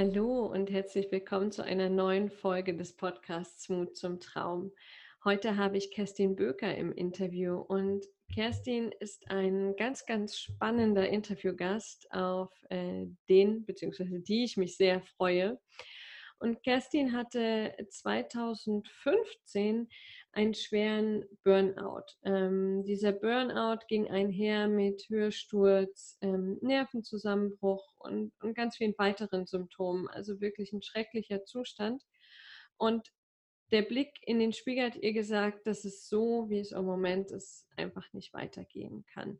Hallo und herzlich willkommen zu einer neuen Folge des Podcasts Mut zum Traum. Heute habe ich Kerstin Böker im Interview und Kerstin ist ein ganz, ganz spannender Interviewgast, auf äh, den bzw. die ich mich sehr freue. Und Kerstin hatte 2015 einen schweren Burnout. Ähm, dieser Burnout ging einher mit Hörsturz, ähm, Nervenzusammenbruch und, und ganz vielen weiteren Symptomen. Also wirklich ein schrecklicher Zustand. Und der Blick in den Spiegel hat ihr gesagt, dass es so, wie es im Moment ist, einfach nicht weitergehen kann.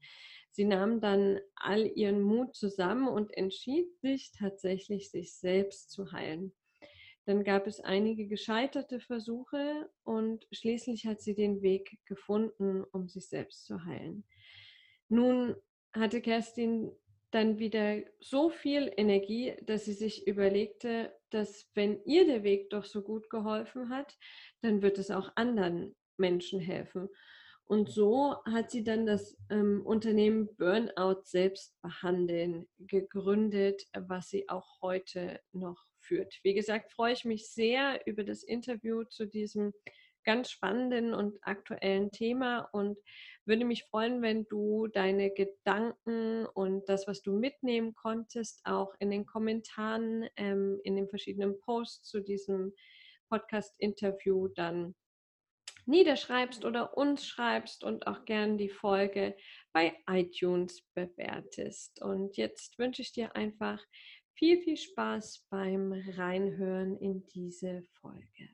Sie nahm dann all ihren Mut zusammen und entschied sich tatsächlich, sich selbst zu heilen. Dann gab es einige gescheiterte Versuche und schließlich hat sie den Weg gefunden, um sich selbst zu heilen. Nun hatte Kerstin dann wieder so viel Energie, dass sie sich überlegte, dass wenn ihr der Weg doch so gut geholfen hat, dann wird es auch anderen Menschen helfen. Und so hat sie dann das ähm, Unternehmen Burnout selbst behandeln gegründet, was sie auch heute noch führt. Wie gesagt, freue ich mich sehr über das Interview zu diesem ganz spannenden und aktuellen Thema und würde mich freuen, wenn du deine Gedanken und das, was du mitnehmen konntest, auch in den Kommentaren, ähm, in den verschiedenen Posts zu diesem Podcast-Interview dann niederschreibst oder uns schreibst und auch gern die Folge bei iTunes bewertest. Und jetzt wünsche ich dir einfach viel, viel Spaß beim Reinhören in diese Folge.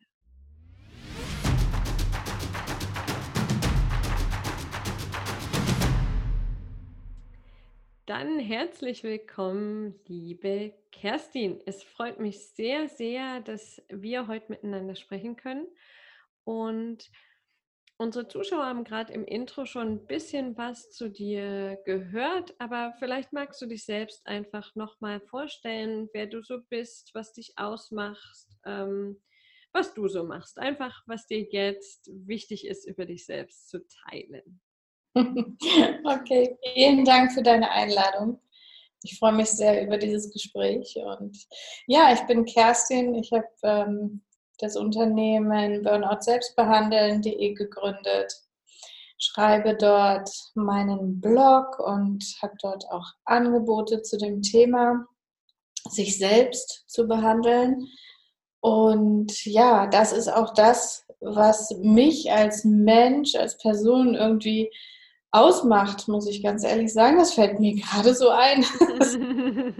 Dann herzlich willkommen, liebe Kerstin. Es freut mich sehr, sehr, dass wir heute miteinander sprechen können. Und Unsere Zuschauer haben gerade im Intro schon ein bisschen was zu dir gehört, aber vielleicht magst du dich selbst einfach nochmal vorstellen, wer du so bist, was dich ausmacht, ähm, was du so machst. Einfach, was dir jetzt wichtig ist, über dich selbst zu teilen. Okay, vielen Dank für deine Einladung. Ich freue mich sehr über dieses Gespräch. Und ja, ich bin Kerstin. Ich habe ähm, das Unternehmen Burnout Selbstbehandeln.de gegründet, schreibe dort meinen Blog und habe dort auch Angebote zu dem Thema, sich selbst zu behandeln. Und ja, das ist auch das, was mich als Mensch, als Person irgendwie ausmacht, muss ich ganz ehrlich sagen. Das fällt mir gerade so ein.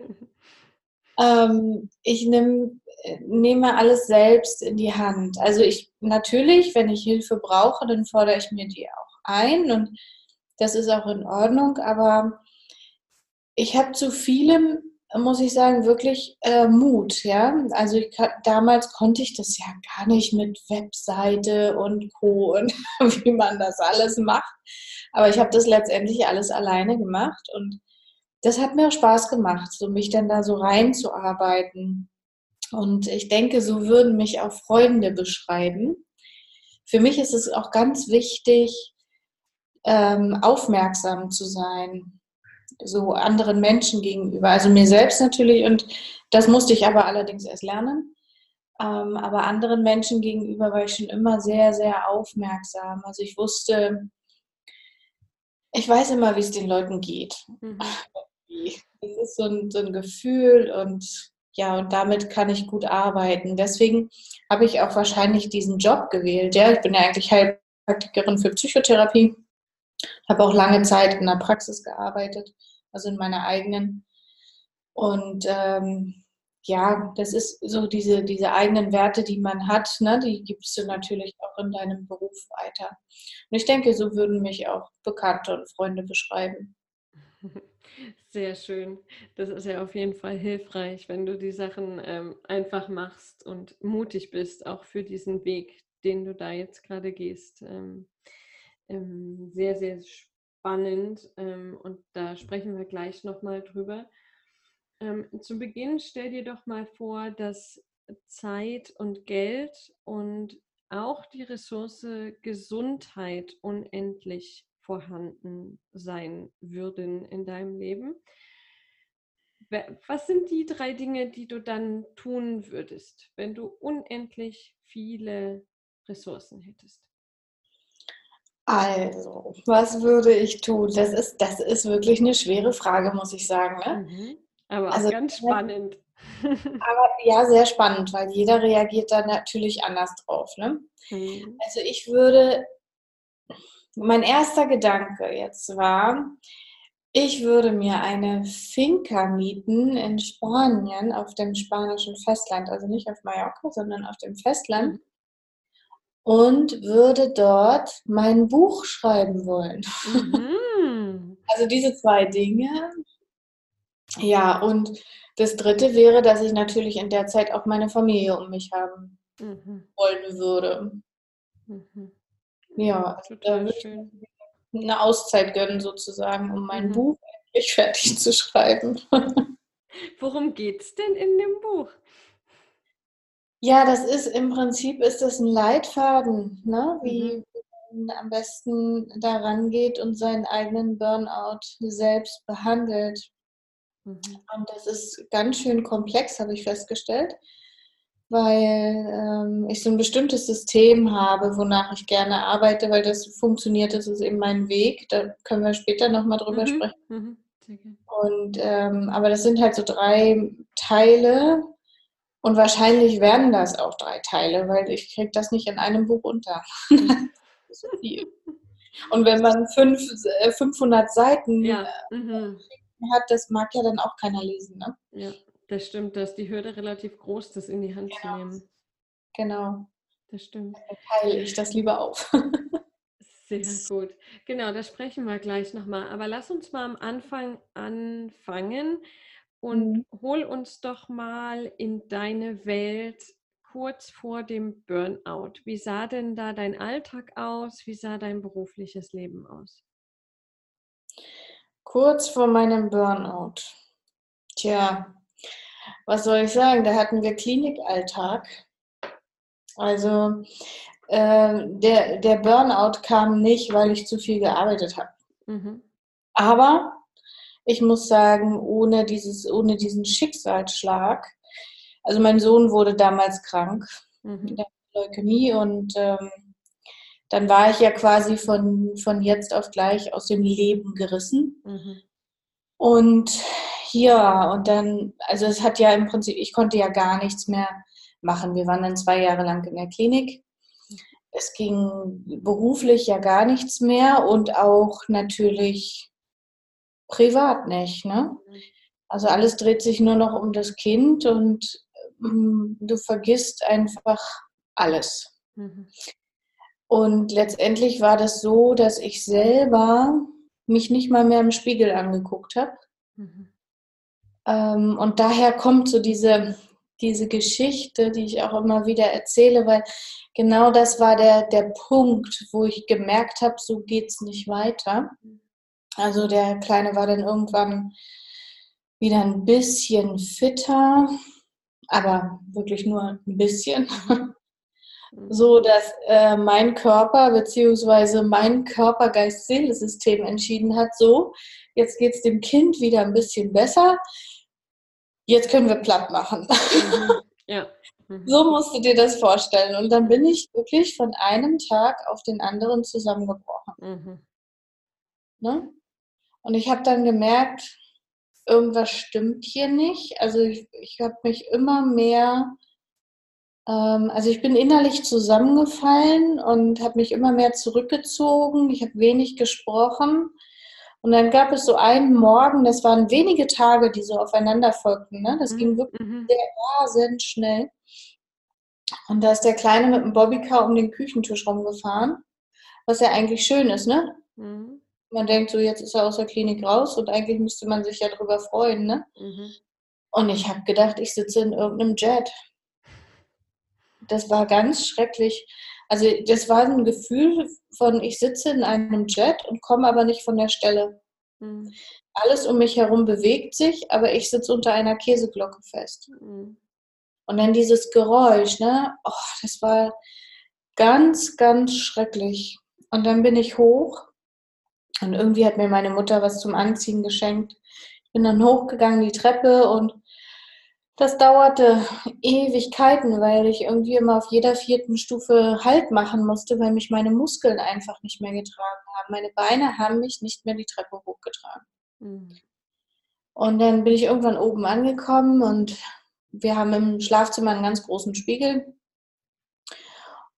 ähm, ich nehme nehme alles selbst in die Hand. Also ich natürlich, wenn ich Hilfe brauche, dann fordere ich mir die auch ein und das ist auch in Ordnung, aber ich habe zu vielem, muss ich sagen, wirklich äh, Mut. Ja? Also ich, damals konnte ich das ja gar nicht mit Webseite und Co. und wie man das alles macht. Aber ich habe das letztendlich alles alleine gemacht und das hat mir auch Spaß gemacht, so mich dann da so reinzuarbeiten. Und ich denke, so würden mich auch Freunde beschreiben. Für mich ist es auch ganz wichtig, ähm, aufmerksam zu sein, so anderen Menschen gegenüber. Also mir selbst natürlich und das musste ich aber allerdings erst lernen. Ähm, aber anderen Menschen gegenüber war ich schon immer sehr, sehr aufmerksam. Also ich wusste, ich weiß immer, wie es den Leuten geht. Mhm. Das ist so ein, so ein Gefühl und ja, und damit kann ich gut arbeiten. Deswegen habe ich auch wahrscheinlich diesen Job gewählt. Ja, ich bin ja eigentlich Heilpraktikerin für Psychotherapie, habe auch lange Zeit in der Praxis gearbeitet, also in meiner eigenen. Und ähm, ja, das ist so diese, diese eigenen Werte, die man hat, ne, die gibst du natürlich auch in deinem Beruf weiter. Und ich denke, so würden mich auch Bekannte und Freunde beschreiben. Sehr schön. Das ist ja auf jeden Fall hilfreich, wenn du die Sachen ähm, einfach machst und mutig bist, auch für diesen Weg, den du da jetzt gerade gehst. Ähm, ähm, sehr, sehr spannend ähm, und da sprechen wir gleich nochmal drüber. Ähm, zu Beginn stell dir doch mal vor, dass Zeit und Geld und auch die Ressource Gesundheit unendlich vorhanden sein würden in deinem Leben. was sind die drei Dinge, die du dann tun würdest, wenn du unendlich viele Ressourcen hättest? Also, was würde ich tun? Das ist, das ist wirklich eine schwere Frage, muss ich sagen. Ne? Mhm. Aber also, ganz spannend. Aber ja, sehr spannend, weil jeder reagiert da natürlich anders drauf. Ne? Mhm. Also ich würde, mein erster Gedanke jetzt war, ich würde mir eine Finca mieten in Spanien auf dem spanischen Festland, also nicht auf Mallorca, sondern auf dem Festland mhm. und würde dort mein Buch schreiben wollen. Mhm. Also diese zwei Dinge. Ja, und das dritte wäre, dass ich natürlich in der Zeit auch meine Familie um mich haben mhm. wollen würde. Mhm. Ja, total schön. Eine Auszeit gönnen sozusagen, um mein mhm. Buch endlich fertig zu schreiben. Worum geht es denn in dem Buch? Ja, das ist im Prinzip ist das ein Leitfaden, ne? wie mhm. man am besten daran geht und seinen eigenen Burnout selbst behandelt. Mhm. Und das ist ganz schön komplex, habe ich festgestellt, weil ähm, ich so ein bestimmtes System habe, wonach ich gerne arbeite, weil das funktioniert, das ist eben mein Weg. Da können wir später nochmal drüber mhm. sprechen. Mhm. Und ähm, aber das sind halt so drei Teile und wahrscheinlich werden das auch drei Teile, weil ich kriege das nicht in einem Buch unter. viel. Und wenn man fünf, 500 äh, Seiten ja. Äh, mhm hat, das mag ja dann auch keiner lesen. Ne? Ja, das stimmt. Da ist die Hürde relativ groß, das in die Hand genau. zu nehmen. Genau. Das stimmt. Dann teile ich das lieber auf. Sehr gut. Genau, da sprechen wir gleich nochmal. Aber lass uns mal am Anfang anfangen und mhm. hol uns doch mal in deine Welt kurz vor dem Burnout. Wie sah denn da dein Alltag aus? Wie sah dein berufliches Leben aus? Kurz vor meinem Burnout. Tja, was soll ich sagen? Da hatten wir Klinikalltag. Also äh, der, der Burnout kam nicht, weil ich zu viel gearbeitet habe. Mhm. Aber ich muss sagen, ohne, dieses, ohne diesen Schicksalsschlag, also mein Sohn wurde damals krank mhm. mit Leukämie und ähm, dann war ich ja quasi von, von jetzt auf gleich aus dem Leben gerissen. Mhm. Und ja, und dann, also es hat ja im Prinzip, ich konnte ja gar nichts mehr machen. Wir waren dann zwei Jahre lang in der Klinik. Es ging beruflich ja gar nichts mehr und auch natürlich privat nicht. Ne? Also alles dreht sich nur noch um das Kind und ähm, du vergisst einfach alles. Mhm. Und letztendlich war das so, dass ich selber mich nicht mal mehr im Spiegel angeguckt habe. Mhm. Ähm, und daher kommt so diese, diese Geschichte, die ich auch immer wieder erzähle, weil genau das war der, der Punkt, wo ich gemerkt habe, so geht es nicht weiter. Also der Kleine war dann irgendwann wieder ein bisschen fitter, aber wirklich nur ein bisschen. So dass äh, mein Körper bzw. mein Körper-Geist-Seele-System entschieden hat, so, jetzt geht es dem Kind wieder ein bisschen besser, jetzt können wir platt machen. Mhm. Ja. Mhm. So musst du dir das vorstellen. Und dann bin ich wirklich von einem Tag auf den anderen zusammengebrochen. Mhm. Ne? Und ich habe dann gemerkt, irgendwas stimmt hier nicht. Also ich, ich habe mich immer mehr ähm, also ich bin innerlich zusammengefallen und habe mich immer mehr zurückgezogen. Ich habe wenig gesprochen. Und dann gab es so einen Morgen, das waren wenige Tage, die so aufeinander folgten. Ne? Das mhm. ging wirklich mhm. sehr rasend schnell. Und da ist der Kleine mit dem Bobbycar um den Küchentisch rumgefahren, was ja eigentlich schön ist, ne? Mhm. Man denkt so, jetzt ist er aus der Klinik raus und eigentlich müsste man sich ja drüber freuen, ne? Mhm. Und ich habe gedacht, ich sitze in irgendeinem Jet das war ganz schrecklich. Also das war ein Gefühl von, ich sitze in einem Jet und komme aber nicht von der Stelle. Mhm. Alles um mich herum bewegt sich, aber ich sitze unter einer Käseglocke fest. Mhm. Und dann dieses Geräusch, ne? Oh, das war ganz, ganz schrecklich. Und dann bin ich hoch und irgendwie hat mir meine Mutter was zum Anziehen geschenkt. Ich Bin dann hochgegangen die Treppe und das dauerte Ewigkeiten, weil ich irgendwie immer auf jeder vierten Stufe Halt machen musste, weil mich meine Muskeln einfach nicht mehr getragen haben. Meine Beine haben mich nicht mehr die Treppe hochgetragen. Mhm. Und dann bin ich irgendwann oben angekommen und wir haben im Schlafzimmer einen ganz großen Spiegel.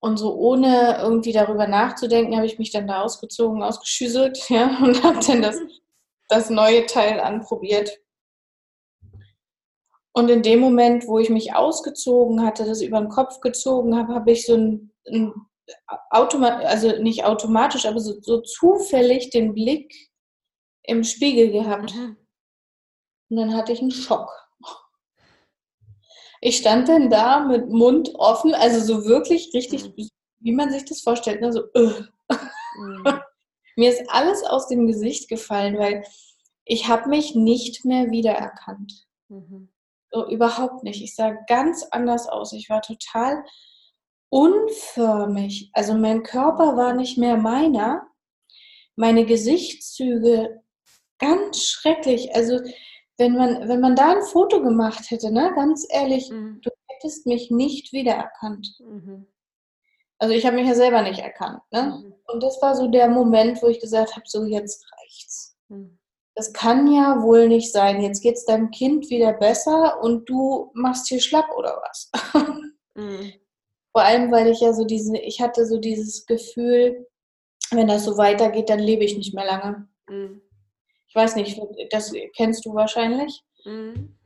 Und so ohne irgendwie darüber nachzudenken, habe ich mich dann da ausgezogen, ausgeschüsselt ja, und habe dann das, das neue Teil anprobiert. Und in dem Moment, wo ich mich ausgezogen hatte, das über den Kopf gezogen habe, habe ich so ein, ein Automat also nicht automatisch, aber so, so, zufällig den Blick im Spiegel gehabt. Mhm. Und dann hatte ich einen Schock. Ich stand dann da mit Mund offen, also so wirklich richtig, mhm. wie man sich das vorstellt, ne? so. Mhm. Mir ist alles aus dem Gesicht gefallen, weil ich habe mich nicht mehr wiedererkannt. Mhm. So, überhaupt nicht. Ich sah ganz anders aus. Ich war total unförmig. Also mein Körper war nicht mehr meiner. Meine Gesichtszüge ganz schrecklich. Also wenn man, wenn man da ein Foto gemacht hätte, ne, ganz ehrlich, mhm. du hättest mich nicht wiedererkannt. Mhm. Also ich habe mich ja selber nicht erkannt. Ne? Mhm. Und das war so der Moment, wo ich gesagt habe, so jetzt reicht's. Mhm das kann ja wohl nicht sein. Jetzt geht es deinem Kind wieder besser und du machst hier schlapp oder was? Mhm. Vor allem, weil ich ja so diese, ich hatte so dieses Gefühl, wenn das so weitergeht, dann lebe ich nicht mehr lange. Mhm. Ich weiß nicht, das kennst du wahrscheinlich. Mhm.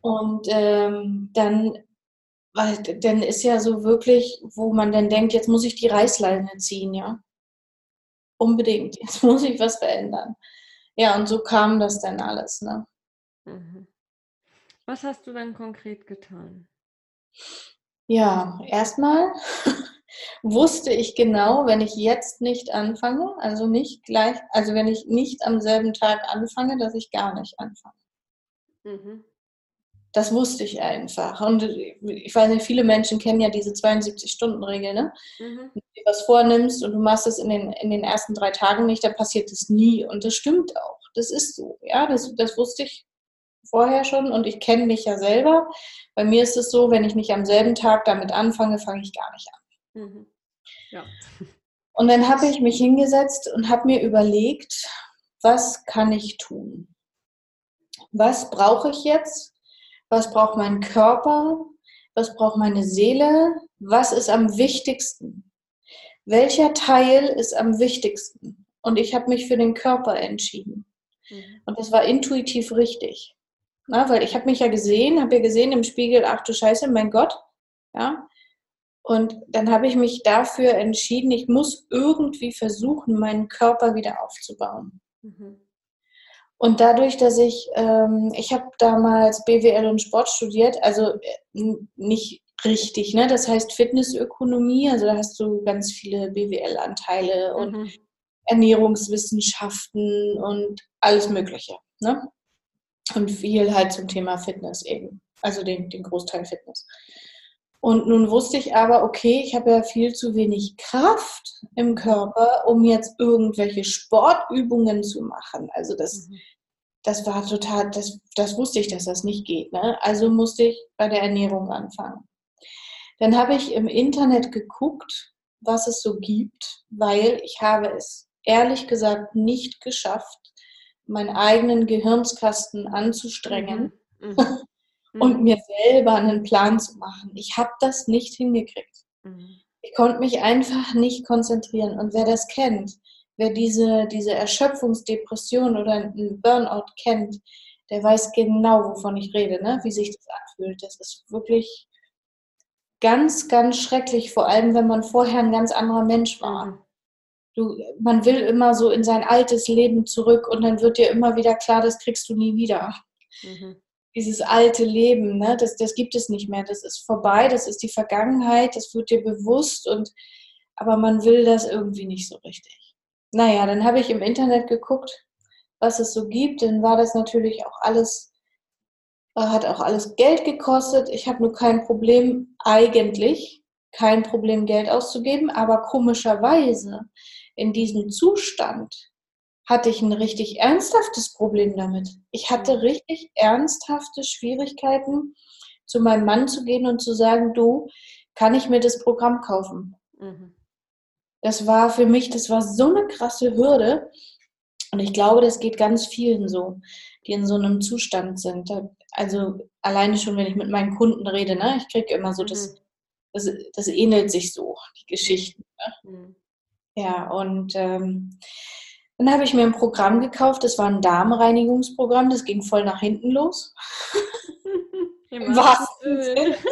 Und ähm, dann, weil, dann ist ja so wirklich, wo man dann denkt, jetzt muss ich die Reißleine ziehen, ja. Unbedingt. Jetzt muss ich was verändern. Ja, und so kam das dann alles. Ne? Mhm. Was hast du dann konkret getan? Ja, erstmal wusste ich genau, wenn ich jetzt nicht anfange, also nicht gleich, also wenn ich nicht am selben Tag anfange, dass ich gar nicht anfange. Mhm. Das wusste ich einfach. Und ich weiß nicht, viele Menschen kennen ja diese 72-Stunden-Regel, ne? Mhm. Wenn du dir was vornimmst und du machst es in den, in den ersten drei Tagen nicht, dann passiert es nie. Und das stimmt auch. Das ist so. Ja, das, das wusste ich vorher schon und ich kenne mich ja selber. Bei mir ist es so, wenn ich nicht am selben Tag damit anfange, fange ich gar nicht an. Mhm. Ja. Und dann habe ich mich hingesetzt und habe mir überlegt, was kann ich tun? Was brauche ich jetzt? Was braucht mein Körper, was braucht meine Seele, was ist am wichtigsten, welcher Teil ist am wichtigsten. Und ich habe mich für den Körper entschieden. Mhm. Und das war intuitiv richtig. Na, weil ich habe mich ja gesehen, habe ja gesehen im Spiegel, ach du Scheiße, mein Gott. Ja. Und dann habe ich mich dafür entschieden, ich muss irgendwie versuchen, meinen Körper wieder aufzubauen. Mhm. Und dadurch, dass ich, ähm, ich habe damals BWL und Sport studiert, also äh, nicht richtig, ne? Das heißt Fitnessökonomie, also da hast du ganz viele BWL-Anteile und mhm. Ernährungswissenschaften und alles Mögliche, ne? Und viel halt zum Thema Fitness eben, also den, den Großteil Fitness. Und nun wusste ich aber, okay, ich habe ja viel zu wenig Kraft im Körper, um jetzt irgendwelche Sportübungen zu machen. Also das, mhm. das war total, das, das wusste ich, dass das nicht geht. Ne? Also musste ich bei der Ernährung anfangen. Dann habe ich im Internet geguckt, was es so gibt, weil ich habe es ehrlich gesagt nicht geschafft, meinen eigenen Gehirnskasten anzustrengen. Mhm. Mhm. Und mhm. mir selber einen Plan zu machen. Ich habe das nicht hingekriegt. Mhm. Ich konnte mich einfach nicht konzentrieren. Und wer das kennt, wer diese, diese Erschöpfungsdepression oder einen Burnout kennt, der weiß genau, wovon ich rede, ne? wie sich das anfühlt. Das ist wirklich ganz, ganz schrecklich, vor allem wenn man vorher ein ganz anderer Mensch war. Du, man will immer so in sein altes Leben zurück und dann wird dir immer wieder klar, das kriegst du nie wieder. Mhm dieses alte Leben, ne, das, das gibt es nicht mehr. Das ist vorbei, das ist die Vergangenheit, das wird dir bewusst und aber man will das irgendwie nicht so richtig. Naja, dann habe ich im Internet geguckt, was es so gibt. Dann war das natürlich auch alles, äh, hat auch alles Geld gekostet. Ich habe nur kein Problem, eigentlich kein Problem, Geld auszugeben, aber komischerweise in diesem Zustand hatte ich ein richtig ernsthaftes Problem damit. Ich hatte Mhm. richtig ernsthafte Schwierigkeiten, zu meinem Mann zu gehen und zu sagen, du, kann ich mir das Programm kaufen? Mhm. Das war für mich, das war so eine krasse Hürde. Und ich glaube, das geht ganz vielen so, die in so einem Zustand sind. Also alleine schon, wenn ich mit meinen Kunden rede, ne? ich kriege immer so, das, Mhm. das, das ähnelt sich so, die Geschichten. Mhm. Ja, und ähm, dann habe ich mir ein Programm gekauft, das war ein Darmreinigungsprogramm, das ging voll nach hinten los. Sinne.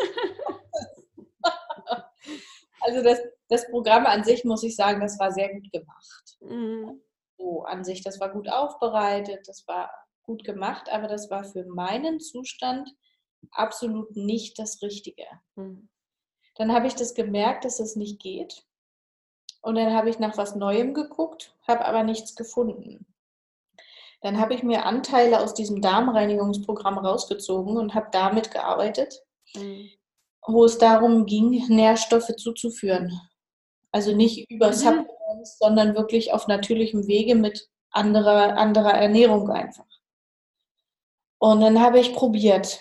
Also das, das Programm an sich, muss ich sagen, das war sehr gut gemacht. Mhm. So an sich, das war gut aufbereitet, das war gut gemacht, aber das war für meinen Zustand absolut nicht das Richtige. Mhm. Dann habe ich das gemerkt, dass es nicht geht. Und dann habe ich nach was Neuem geguckt, habe aber nichts gefunden. Dann habe ich mir Anteile aus diesem Darmreinigungsprogramm rausgezogen und habe damit gearbeitet, Mhm. wo es darum ging, Nährstoffe zuzuführen. Also nicht über Mhm. Supplements, sondern wirklich auf natürlichem Wege mit anderer, anderer Ernährung einfach. Und dann habe ich probiert.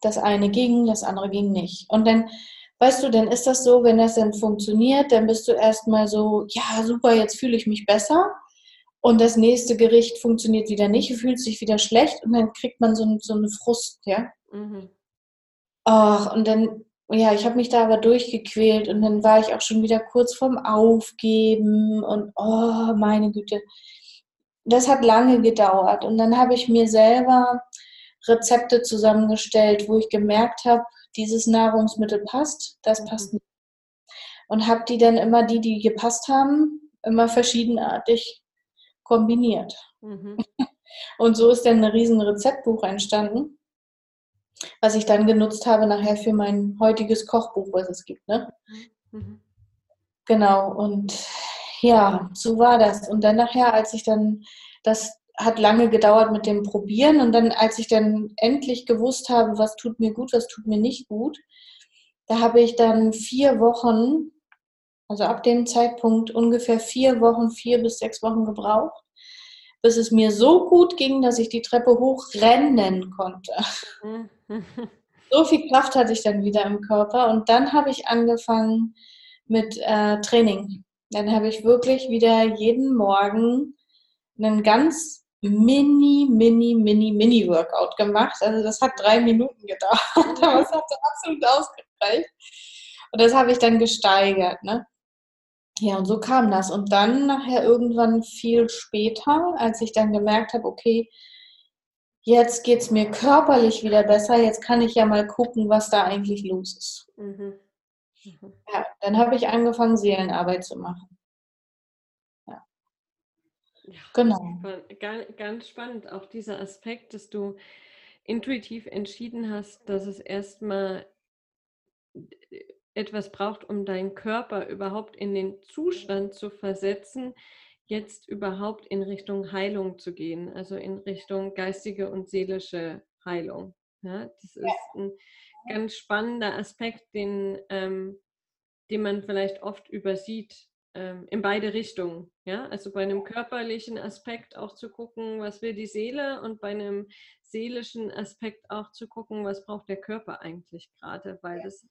Das eine ging, das andere ging nicht. Und dann, weißt du, dann ist das so, wenn das dann funktioniert, dann bist du erstmal so, ja, super, jetzt fühle ich mich besser. Und das nächste Gericht funktioniert wieder nicht, fühlt sich wieder schlecht und dann kriegt man so, einen- so eine Frust, ja. Mhm. Ach, und dann, ja, ich habe mich da aber durchgequält und dann war ich auch schon wieder kurz vorm Aufgeben und oh, meine Güte. Das hat lange gedauert und dann habe ich mir selber Rezepte zusammengestellt, wo ich gemerkt habe, dieses Nahrungsmittel passt, das Mhm. passt nicht. Und habe die dann immer, die, die gepasst haben, immer verschiedenartig kombiniert. Mhm. Und so ist dann ein riesen Rezeptbuch entstanden, was ich dann genutzt habe nachher für mein heutiges Kochbuch, was es gibt. Ne? Mhm. Genau, und ja, so war das. Und dann nachher, als ich dann, das hat lange gedauert mit dem Probieren und dann, als ich dann endlich gewusst habe, was tut mir gut, was tut mir nicht gut, da habe ich dann vier Wochen, also ab dem Zeitpunkt ungefähr vier Wochen, vier bis sechs Wochen gebraucht, bis es mir so gut ging, dass ich die Treppe hochrennen konnte. So viel Kraft hatte ich dann wieder im Körper und dann habe ich angefangen mit äh, Training. Dann habe ich wirklich wieder jeden Morgen einen ganz mini, mini, mini, mini Workout gemacht. Also das hat drei Minuten gedauert, aber es hat so absolut ausgereicht. Und das habe ich dann gesteigert. Ne? Ja, und so kam das. Und dann nachher irgendwann viel später, als ich dann gemerkt habe, okay, jetzt geht es mir körperlich wieder besser, jetzt kann ich ja mal gucken, was da eigentlich los ist. Mhm. Mhm. Ja, dann habe ich angefangen, Seelenarbeit zu machen. Ja, Genau. Ganz spannend, auch dieser Aspekt, dass du intuitiv entschieden hast, dass es erstmal etwas braucht, um deinen Körper überhaupt in den Zustand zu versetzen, jetzt überhaupt in Richtung Heilung zu gehen, also in Richtung geistige und seelische Heilung. Ja, das ist ein ganz spannender Aspekt, den, ähm, den man vielleicht oft übersieht, ähm, in beide Richtungen. Ja? Also bei einem körperlichen Aspekt auch zu gucken, was will die Seele und bei einem seelischen Aspekt auch zu gucken, was braucht der Körper eigentlich gerade, weil das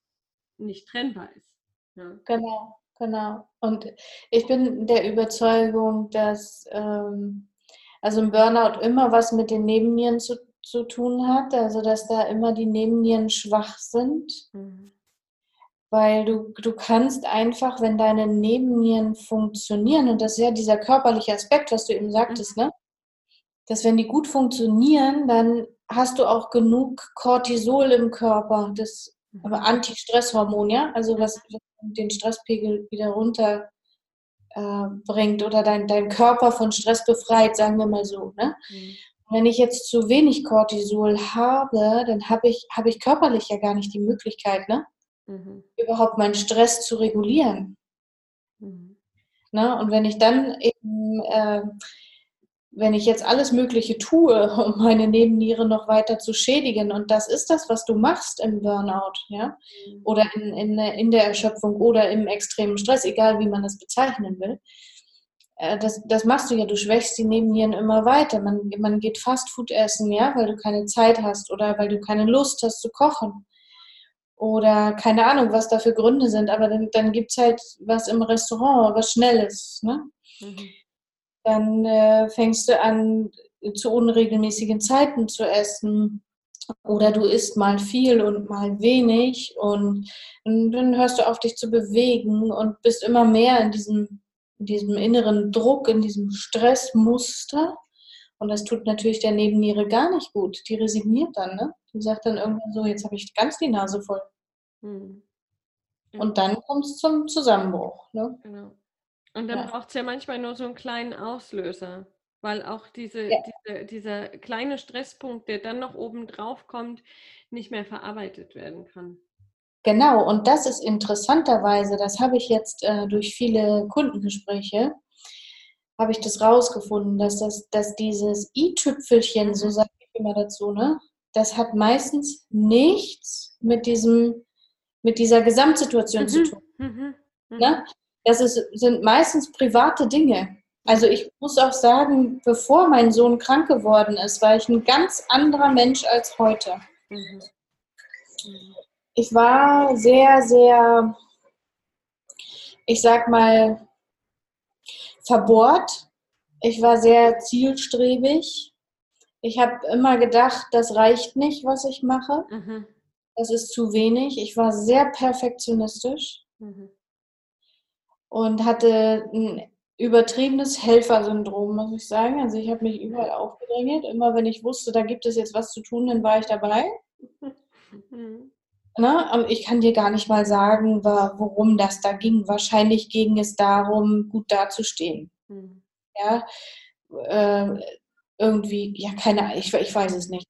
nicht trennbar ist. Ja. Genau, genau. Und ich bin der Überzeugung, dass ähm, also ein Burnout immer was mit den Nebennieren zu, zu tun hat, also dass da immer die Nebennieren schwach sind, Mhm. Weil du, du kannst einfach, wenn deine Nebennieren funktionieren, und das ist ja dieser körperliche Aspekt, was du eben sagtest, ne? dass wenn die gut funktionieren, dann hast du auch genug Cortisol im Körper, das aber Antistresshormon, ja, also was, den Stresspegel wieder runter äh, bringt oder dein, dein Körper von Stress befreit, sagen wir mal so. Ne? Mhm. Wenn ich jetzt zu wenig Cortisol habe, dann habe ich, habe ich körperlich ja gar nicht die Möglichkeit, ne, Mhm. überhaupt meinen Stress zu regulieren. Mhm. Ne? Und wenn ich dann eben, äh, wenn ich jetzt alles Mögliche tue, um meine Nebenniere noch weiter zu schädigen, und das ist das, was du machst im Burnout, ja, Mhm. oder in, in, in der Erschöpfung oder im extremen Stress, egal wie man das bezeichnen will, äh, das, das machst du ja, du schwächst die Nebennieren immer weiter. Man, man geht Fastfood essen, ja, weil du keine Zeit hast oder weil du keine Lust hast zu kochen. Oder keine Ahnung, was da für Gründe sind, aber dann, dann gibt es halt was im Restaurant, was Schnelles. Ne? Mhm. Dann äh, fängst du an, zu unregelmäßigen Zeiten zu essen. Oder du isst mal viel und mal wenig und, und dann hörst du auf, dich zu bewegen und bist immer mehr in diesem in diesem inneren Druck, in diesem Stressmuster. Und das tut natürlich der Nebenniere gar nicht gut. Die resigniert dann, ne? Die sagt dann irgendwann so, jetzt habe ich ganz die Nase voll. Hm. Ja. Und dann kommt es zum Zusammenbruch. Ne? Genau. Und dann ja. braucht es ja manchmal nur so einen kleinen Auslöser, weil auch diese, ja. diese, dieser kleine Stresspunkt, der dann noch oben drauf kommt, nicht mehr verarbeitet werden kann. Genau, und das ist interessanterweise, das habe ich jetzt äh, durch viele Kundengespräche, habe ich das rausgefunden, dass, das, dass dieses i-Tüpfelchen, so sage ich immer dazu, ne, das hat meistens nichts mit, diesem, mit dieser Gesamtsituation mhm. zu tun. Mhm. Mhm. Ne? Das ist, sind meistens private Dinge. Also ich muss auch sagen, bevor mein Sohn krank geworden ist, war ich ein ganz anderer Mensch als heute. Mhm. mhm ich war sehr, sehr, ich sag mal, verbohrt. Ich war sehr zielstrebig. Ich habe immer gedacht, das reicht nicht, was ich mache. Mhm. Das ist zu wenig. Ich war sehr perfektionistisch mhm. und hatte ein übertriebenes Helfersyndrom, muss ich sagen. Also ich habe mich überall aufgedrängelt. Immer wenn ich wusste, da gibt es jetzt was zu tun, dann war ich dabei. Mhm. Ne? Ich kann dir gar nicht mal sagen, worum das da ging. Wahrscheinlich ging es darum, gut dazustehen. Mhm. Ja, äh, irgendwie, ja, keine Ahnung, ich, ich weiß es nicht.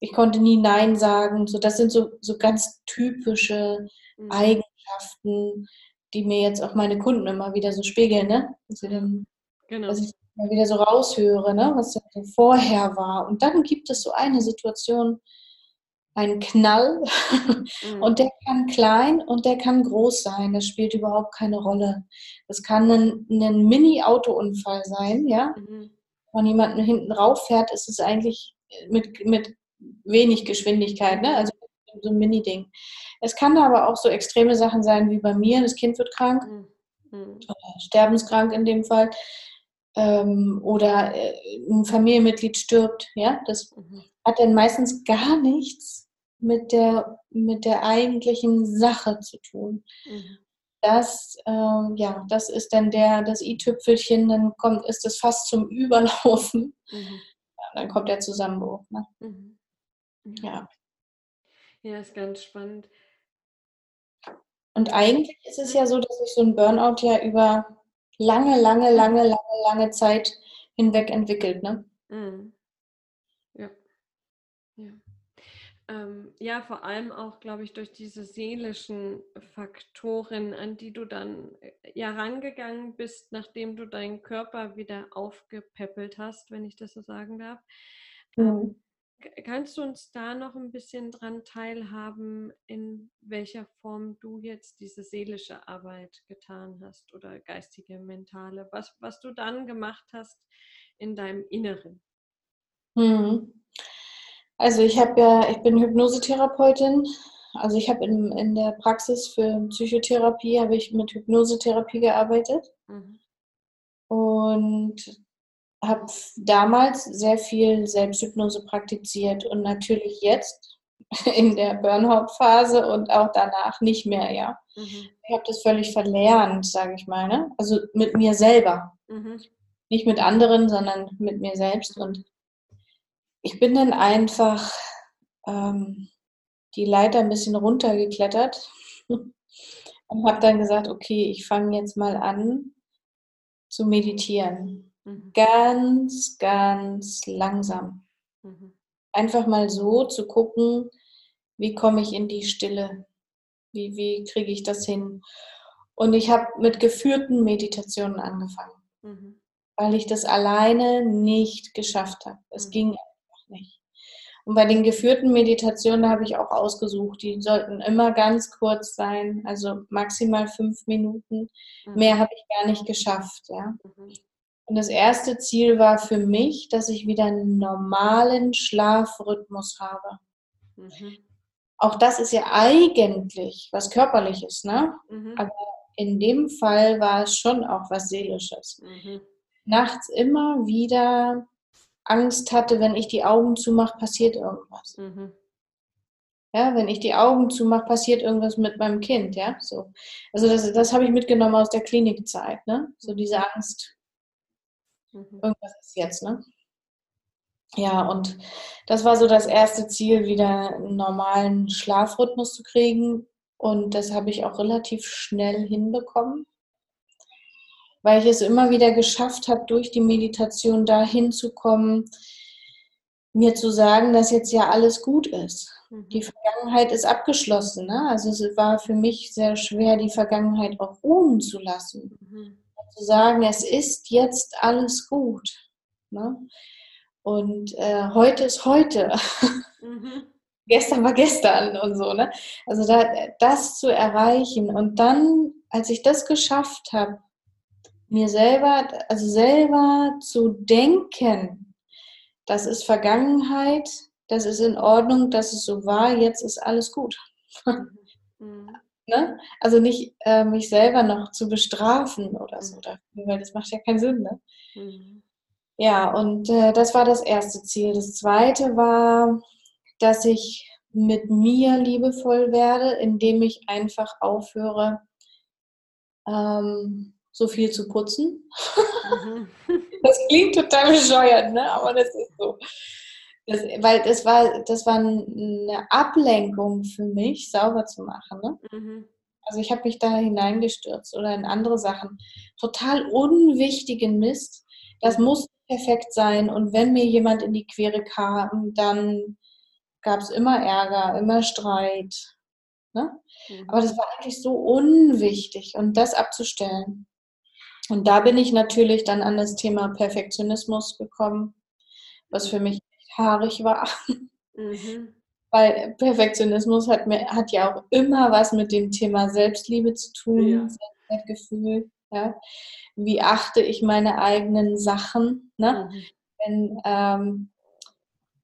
Ich konnte nie Nein sagen. So, das sind so, so ganz typische mhm. Eigenschaften, die mir jetzt auch meine Kunden immer wieder so spiegeln, ne? Dass, dann, genau. dass ich mal wieder so raushöre, ne? was vorher war. Und dann gibt es so eine Situation, ein Knall mhm. und der kann klein und der kann groß sein. Das spielt überhaupt keine Rolle. Das kann ein, ein Mini-Autounfall sein, ja. Mhm. Wenn jemand hinten rauf fährt, ist es eigentlich mit, mit wenig Geschwindigkeit, ne? also so ein Mini-Ding. Es kann aber auch so extreme Sachen sein wie bei mir, das Kind wird krank, mhm. mhm. sterbenskrank in dem Fall, ähm, oder äh, ein Familienmitglied stirbt, ja, das mhm. hat dann meistens gar nichts mit der, mit der eigentlichen Sache zu tun. Mhm. Das, äh, ja, das ist dann der, das i-Tüpfelchen, dann kommt, ist es fast zum Überlaufen. Mhm. Ja, dann kommt der Zusammenbruch. Ne? Mhm. Ja. Ja, ist ganz spannend. Und eigentlich ist es ja so, dass sich so ein Burnout ja über lange, lange, lange, lange, lange Zeit hinweg entwickelt. Ne? Mhm. Ähm, ja, vor allem auch, glaube ich, durch diese seelischen Faktoren, an die du dann äh, ja rangegangen bist, nachdem du deinen Körper wieder aufgepäppelt hast, wenn ich das so sagen darf. Mhm. Ähm, kannst du uns da noch ein bisschen dran teilhaben, in welcher Form du jetzt diese seelische Arbeit getan hast oder geistige, mentale, was, was du dann gemacht hast in deinem Inneren? Mhm. Also ich habe ja, ich bin Hypnosetherapeutin. Also ich habe in, in der Praxis für Psychotherapie habe ich mit Hypnosetherapie gearbeitet mhm. und habe damals sehr viel Selbsthypnose praktiziert und natürlich jetzt in der Burnout-Phase und auch danach nicht mehr, ja. Mhm. Ich habe das völlig verlernt, sage ich mal, ne? Also mit mir selber. Mhm. Nicht mit anderen, sondern mit mir selbst und ich bin dann einfach ähm, die Leiter ein bisschen runtergeklettert und habe dann gesagt, okay, ich fange jetzt mal an zu meditieren. Mhm. Ganz, ganz langsam. Mhm. Einfach mal so zu gucken, wie komme ich in die Stille? Wie, wie kriege ich das hin? Und ich habe mit geführten Meditationen angefangen, mhm. weil ich das alleine nicht geschafft habe. Es mhm. ging. Und bei den geführten Meditationen habe ich auch ausgesucht, die sollten immer ganz kurz sein, also maximal fünf Minuten. Mhm. Mehr habe ich gar nicht geschafft, ja. Mhm. Und das erste Ziel war für mich, dass ich wieder einen normalen Schlafrhythmus habe. Mhm. Auch das ist ja eigentlich was Körperliches, ne? Mhm. Aber in dem Fall war es schon auch was Seelisches. Mhm. Nachts immer wieder Angst hatte, wenn ich die Augen zumache, passiert irgendwas. Mhm. Ja, wenn ich die Augen zumache, passiert irgendwas mit meinem Kind, ja, so. Also das, das habe ich mitgenommen aus der Klinikzeit, ne? So diese Angst, mhm. irgendwas ist jetzt, ne? Ja, und das war so das erste Ziel, wieder einen normalen Schlafrhythmus zu kriegen. Und das habe ich auch relativ schnell hinbekommen, weil ich es immer wieder geschafft habe, durch die Meditation dahin zu kommen, mir zu sagen, dass jetzt ja alles gut ist. Mhm. Die Vergangenheit ist abgeschlossen. Ne? Also es war für mich sehr schwer, die Vergangenheit auch ruhen zu lassen. Mhm. Zu sagen, es ist jetzt alles gut. Ne? Und äh, heute ist heute. Mhm. gestern war gestern und so. Ne? Also da, das zu erreichen. Und dann, als ich das geschafft habe, mir selber, also selber zu denken, das ist Vergangenheit, das ist in Ordnung, dass es so war, jetzt ist alles gut. Mhm. ne? Also nicht äh, mich selber noch zu bestrafen oder so, mhm. weil das macht ja keinen Sinn. Ne? Mhm. Ja, und äh, das war das erste Ziel. Das zweite war, dass ich mit mir liebevoll werde, indem ich einfach aufhöre, ähm, so viel zu putzen. Mhm. Das klingt total bescheuert, ne? aber das ist so. Das, weil das war, das war eine Ablenkung für mich, sauber zu machen. Ne? Mhm. Also ich habe mich da hineingestürzt oder in andere Sachen. Total unwichtigen Mist. Das mhm. muss perfekt sein. Und wenn mir jemand in die Quere kam, dann gab es immer Ärger, immer Streit. Ne? Mhm. Aber das war eigentlich so unwichtig und das abzustellen. Und da bin ich natürlich dann an das Thema Perfektionismus gekommen, was für mich haarig war. Mhm. Weil Perfektionismus hat, mir, hat ja auch immer was mit dem Thema Selbstliebe zu tun, ja. Selbstwertgefühl. Ja? Wie achte ich meine eigenen Sachen? Ne? Mhm. Wenn, ähm,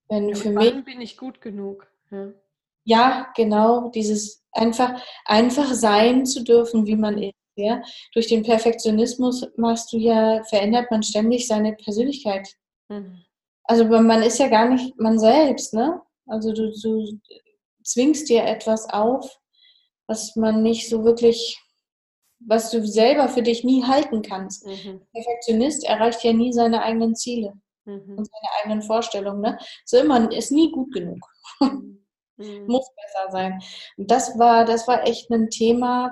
wenn für mich. bin ich gut genug. Ja. ja, genau. Dieses einfach, einfach sein zu dürfen, wie man ist. Ja? Durch den Perfektionismus machst du ja, verändert man ständig seine Persönlichkeit. Mhm. Also man ist ja gar nicht man selbst, ne? Also du, du zwingst dir etwas auf, was man nicht so wirklich, was du selber für dich nie halten kannst. Mhm. Perfektionist erreicht ja nie seine eigenen Ziele mhm. und seine eigenen Vorstellungen. Ne? So immer ist nie gut genug. Mhm. Muss besser sein. Und das war, das war echt ein Thema,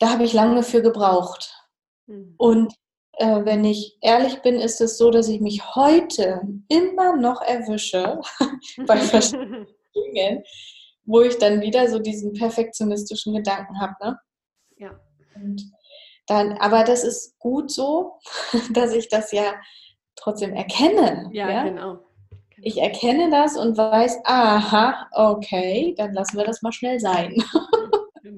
da habe ich lange für gebraucht. Mhm. Und äh, wenn ich ehrlich bin, ist es so, dass ich mich heute immer noch erwische bei verschiedenen Dingen, wo ich dann wieder so diesen perfektionistischen Gedanken habe. Ne? Ja. Und dann, aber das ist gut so, dass ich das ja trotzdem erkenne. Ja, ja? Genau. genau. Ich erkenne das und weiß, aha, okay, dann lassen wir das mal schnell sein.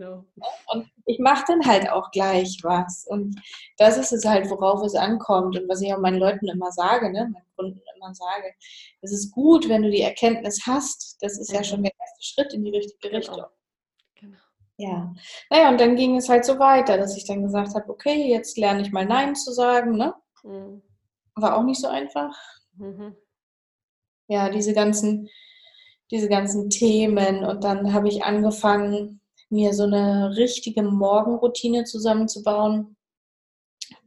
Genau. Und ich mache dann halt auch gleich was. Und das ist es halt, worauf es ankommt und was ich auch meinen Leuten immer sage, ne? meinen Kunden immer sage. Es ist gut, wenn du die Erkenntnis hast. Das ist ja mhm. schon der erste Schritt in die richtige genau. Richtung. Genau. Ja. Naja, und dann ging es halt so weiter, dass ich dann gesagt habe, okay, jetzt lerne ich mal Nein zu sagen. Ne? Mhm. War auch nicht so einfach. Mhm. Ja, diese ganzen, diese ganzen Themen. Und dann habe ich angefangen, mir so eine richtige Morgenroutine zusammenzubauen,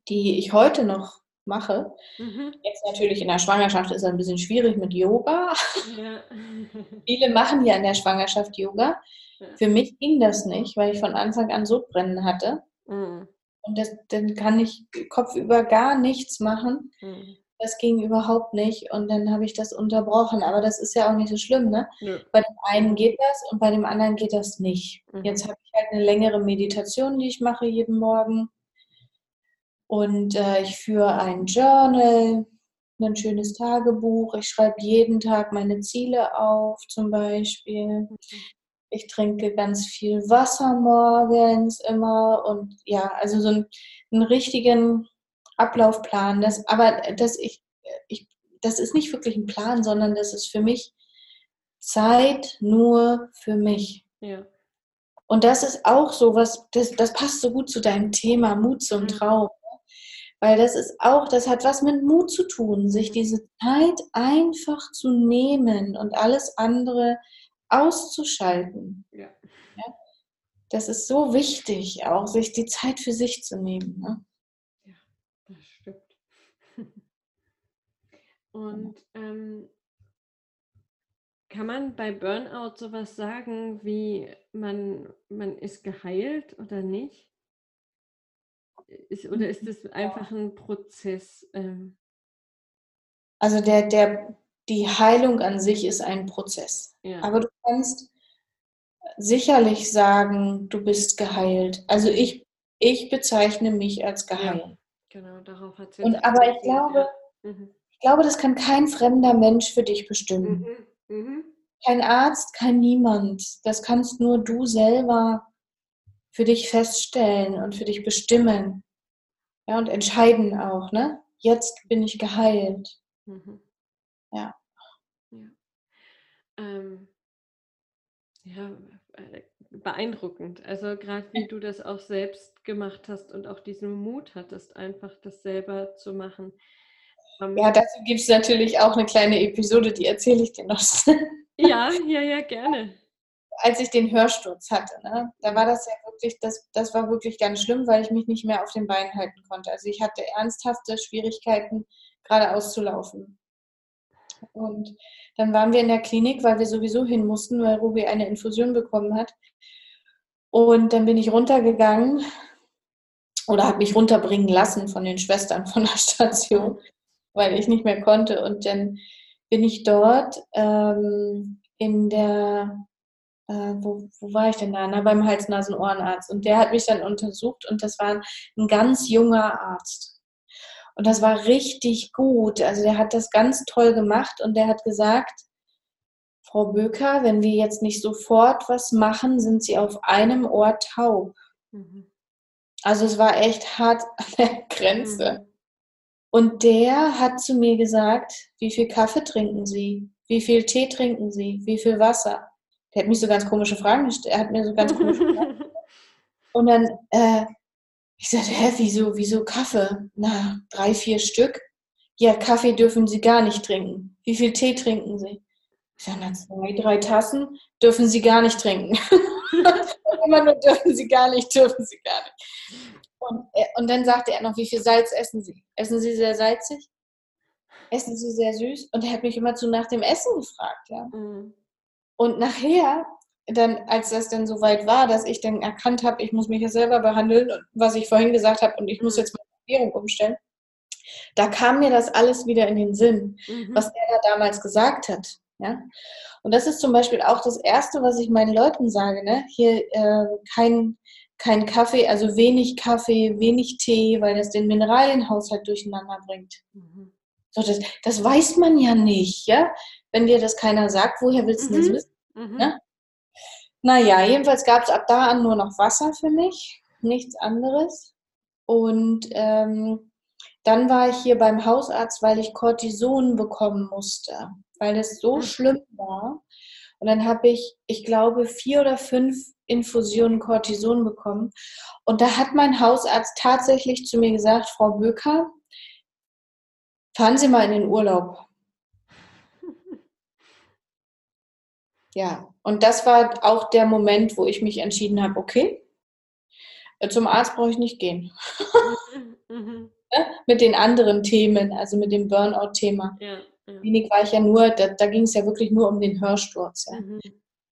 die ich heute noch mache. Mhm. Jetzt natürlich in der Schwangerschaft ist es ein bisschen schwierig mit Yoga. Ja. Viele machen ja in der Schwangerschaft Yoga. Ja. Für mich ging das nicht, weil ich von Anfang an Sodbrennen hatte. Mhm. Und das, dann kann ich kopfüber gar nichts machen. Mhm das ging überhaupt nicht und dann habe ich das unterbrochen. Aber das ist ja auch nicht so schlimm, ne? Ja. Bei dem einen geht das und bei dem anderen geht das nicht. Mhm. Jetzt habe ich halt eine längere Meditation, die ich mache jeden Morgen. Und äh, ich führe ein Journal, ein schönes Tagebuch. Ich schreibe jeden Tag meine Ziele auf, zum Beispiel. Ich trinke ganz viel Wasser morgens immer und ja, also so einen, einen richtigen Ablaufplan. Das, aber das, ich, ich, das ist nicht wirklich ein Plan, sondern das ist für mich Zeit nur für mich. Ja. Und das ist auch so was, das, das passt so gut zu deinem Thema Mut zum Mhm. Traum. Weil das ist auch, das hat was mit Mut zu tun, sich diese Zeit einfach zu nehmen und alles andere auszuschalten. Ja. Das ist so wichtig, auch sich die Zeit für sich zu nehmen. Ne? Das stimmt. Und ähm, kann man bei Burnout sowas sagen wie man, man ist geheilt oder nicht? Ist, oder ist es einfach ein Prozess? Ähm, Also der, der, die Heilung an sich ist ein Prozess. ja. Aber du kannst sicherlich sagen, du bist geheilt. Also ich, ich bezeichne mich als geheilt. Genau, darauf hat es Und aber ich glaube, Mhm. ich glaube, das kann kein fremder Mensch für dich bestimmen. Mhm. Mhm. Kein Arzt, kein niemand. Das kannst nur du selber für dich feststellen und für dich bestimmen. Ja, und entscheiden auch, ne? Jetzt bin ich geheilt. Mhm. Ja. Ja. Ähm, ja, äh, beeindruckend. Also gerade wie du das auch selbst gemacht hast und auch diesen Mut hattest, einfach das selber zu machen. Ähm, Ja, dazu gibt es natürlich auch eine kleine Episode, die erzähle ich dir noch. ja, ja, ja, gerne. Als ich den Hörsturz hatte, ne? da war das ja wirklich, das, das war wirklich ganz schlimm, weil ich mich nicht mehr auf den Beinen halten konnte. Also ich hatte ernsthafte Schwierigkeiten, geradeaus zu laufen. Und dann waren wir in der Klinik, weil wir sowieso hin mussten, weil Ruby eine Infusion bekommen hat. Und dann bin ich runtergegangen oder habe mich runterbringen lassen von den Schwestern von der Station, weil ich nicht mehr konnte. Und dann bin ich dort ähm, in der, äh, wo, wo war ich denn da? Na, beim Hals-Nasen-Ohrenarzt. Und der hat mich dann untersucht und das war ein ganz junger Arzt. Und das war richtig gut. Also der hat das ganz toll gemacht und der hat gesagt, Frau Böker, wenn wir jetzt nicht sofort was machen, sind Sie auf einem Ohr taub. Mhm. Also es war echt hart an der Grenze. Mhm. Und der hat zu mir gesagt, wie viel Kaffee trinken Sie? Wie viel Tee trinken Sie? Wie viel Wasser? Der hat mich so ganz komische Fragen gestellt. Er hat mir so ganz komische Fragen. Und dann, äh, ich sagte, hä, wieso, wieso Kaffee? Na, drei, vier Stück. Ja, Kaffee dürfen Sie gar nicht trinken. Wie viel Tee trinken Sie? Ich sage, na, zwei, drei Tassen dürfen Sie gar nicht trinken. Immer nur dürfen Sie gar nicht, dürfen Sie gar nicht. Und, er, und dann sagte er noch, wie viel Salz essen Sie? Essen Sie sehr salzig? Essen Sie sehr süß? Und er hat mich immer zu nach dem Essen gefragt, ja. Mhm. Und nachher, dann, als das dann so weit war, dass ich dann erkannt habe, ich muss mich ja selber behandeln, was ich vorhin gesagt habe, und ich muss Mhm. jetzt meine Ernährung umstellen, da kam mir das alles wieder in den Sinn, Mhm. was er da damals gesagt hat. Ja? Und das ist zum Beispiel auch das Erste, was ich meinen Leuten sage. Ne? Hier äh, kein, kein Kaffee, also wenig Kaffee, wenig Tee, weil das den Mineralienhaushalt durcheinander bringt. Mhm. So, das, das weiß man ja nicht, ja? Wenn dir das keiner sagt, woher willst du das Mhm. wissen? Mhm. Ne? Naja, jedenfalls gab es ab da an nur noch Wasser für mich, nichts anderes. Und ähm, dann war ich hier beim Hausarzt, weil ich Cortison bekommen musste, weil es so schlimm war. Und dann habe ich, ich glaube, vier oder fünf Infusionen Cortison bekommen. Und da hat mein Hausarzt tatsächlich zu mir gesagt, Frau Böker, fahren Sie mal in den Urlaub. Ja, und das war auch der Moment, wo ich mich entschieden habe, okay, äh, zum Arzt brauche ich nicht gehen. Ne? Mit den anderen Themen, also mit dem Burnout-Thema. Ja, ja. Wenig war ich ja nur, da, da ging es ja wirklich nur um den Hörsturz. Ja. Mhm.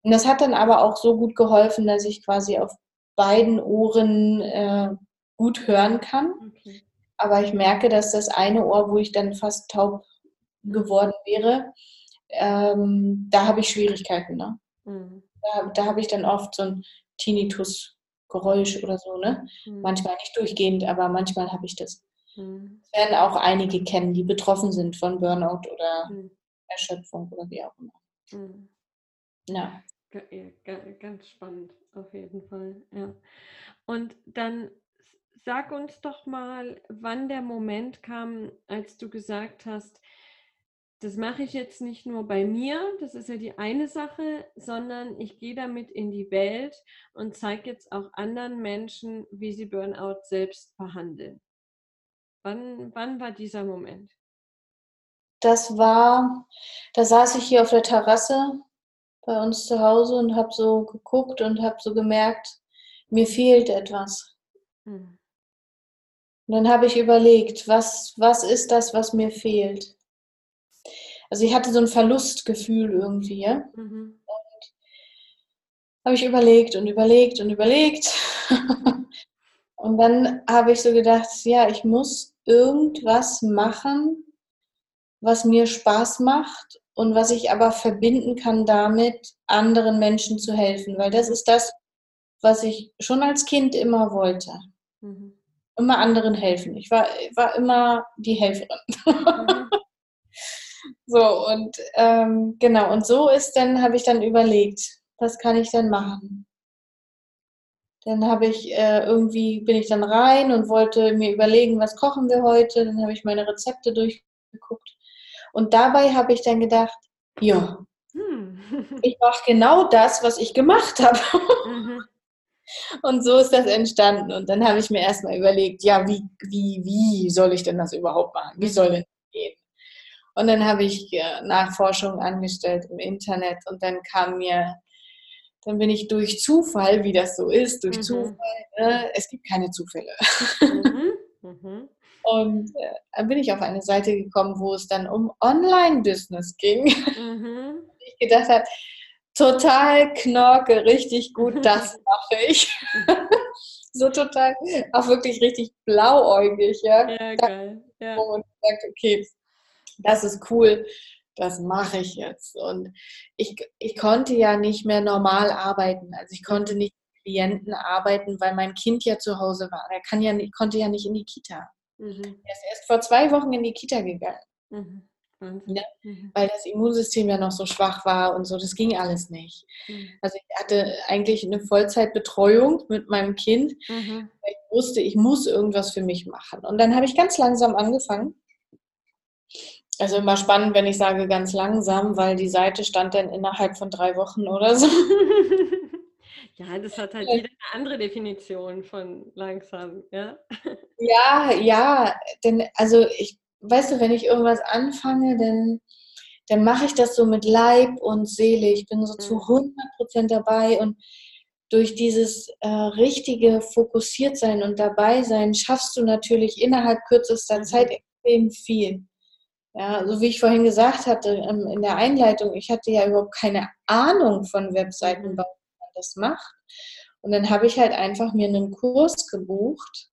Und das hat dann aber auch so gut geholfen, dass ich quasi auf beiden Ohren äh, gut hören kann. Okay. Aber ich merke, dass das eine Ohr, wo ich dann fast taub geworden wäre, ähm, da habe ich Schwierigkeiten. Ne? Mhm. Da, da habe ich dann oft so ein Tinnitus-Geräusch oder so. Ne? Mhm. Manchmal nicht durchgehend, aber manchmal habe ich das. Mhm. Das werden auch einige kennen, die betroffen sind von Burnout oder Mhm. Erschöpfung oder wie auch immer. Mhm. Ja. Ja, ga- Ganz spannend, auf jeden Fall. Ja. Und dann sag uns doch mal, wann der Moment kam, als du gesagt hast, das mache ich jetzt nicht nur bei mir, das ist ja die eine Sache, sondern ich gehe damit in die Welt und zeige jetzt auch anderen Menschen, wie sie Burnout selbst behandeln. Wann, wann war dieser Moment? Das war, da saß ich hier auf der Terrasse bei uns zu Hause und habe so geguckt und habe so gemerkt, mir fehlt etwas. Hm. Und dann habe ich überlegt, was, was ist das, was mir fehlt? Also ich hatte so ein Verlustgefühl irgendwie. Ja? Mhm. habe ich überlegt und überlegt und überlegt. und dann habe ich so gedacht, ja, ich muss irgendwas machen, was mir Spaß macht und was ich aber verbinden kann damit, anderen Menschen zu helfen. Weil das ist das, was ich schon als Kind immer wollte. Mhm. Immer anderen helfen. Ich war, war immer die Helferin. Mhm. so, und ähm, genau, und so ist dann, habe ich dann überlegt, was kann ich denn machen? Dann habe ich äh, irgendwie, bin ich dann rein und wollte mir überlegen, was kochen wir heute. Dann habe ich meine Rezepte durchgeguckt. Und dabei habe ich dann gedacht, ja, hm. ich mache genau das, was ich gemacht habe. Mhm. Und so ist das entstanden. Und dann habe ich mir erstmal überlegt, ja, wie, wie, wie soll ich denn das überhaupt machen? Wie soll denn das gehen? Und dann habe ich äh, Nachforschungen angestellt im Internet und dann kam mir, dann bin ich durch Zufall, wie das so ist, durch mhm. Zufall, ne? es gibt keine Zufälle. Mhm. Mhm. Und äh, dann bin ich auf eine Seite gekommen, wo es dann um Online-Business ging. Mhm. Ich gedacht habe, total knorke, richtig gut, das mache ich. so total, auch wirklich richtig blauäugig, ja. Ja, geil. Ja. Und sagt, okay, das ist cool, das mache ich jetzt. Und ich, ich konnte ja nicht mehr normal arbeiten. Also ich konnte nicht mit Klienten arbeiten, weil mein Kind ja zu Hause war. Er kann ja, konnte ja nicht in die Kita. Mhm. Er ist erst vor zwei Wochen in die Kita gegangen. Mhm. Ja, mhm. weil das Immunsystem ja noch so schwach war und so, das ging alles nicht. Mhm. Also ich hatte eigentlich eine Vollzeitbetreuung mit meinem Kind, mhm. weil ich wusste, ich muss irgendwas für mich machen. Und dann habe ich ganz langsam angefangen. Also immer spannend, wenn ich sage ganz langsam, weil die Seite stand dann innerhalb von drei Wochen oder so. Ja, das hat halt jeder eine andere Definition von langsam, ja. Ja, ja, denn also ich, weißt du, wenn ich irgendwas anfange, dann, dann mache ich das so mit Leib und Seele. Ich bin so mhm. zu 100 Prozent dabei und durch dieses äh, richtige Fokussiertsein und dabei sein schaffst du natürlich innerhalb kürzester mhm. Zeit extrem viel. Ja, so wie ich vorhin gesagt hatte ähm, in der Einleitung, ich hatte ja überhaupt keine Ahnung von Webseitenbau mhm das macht. Und dann habe ich halt einfach mir einen Kurs gebucht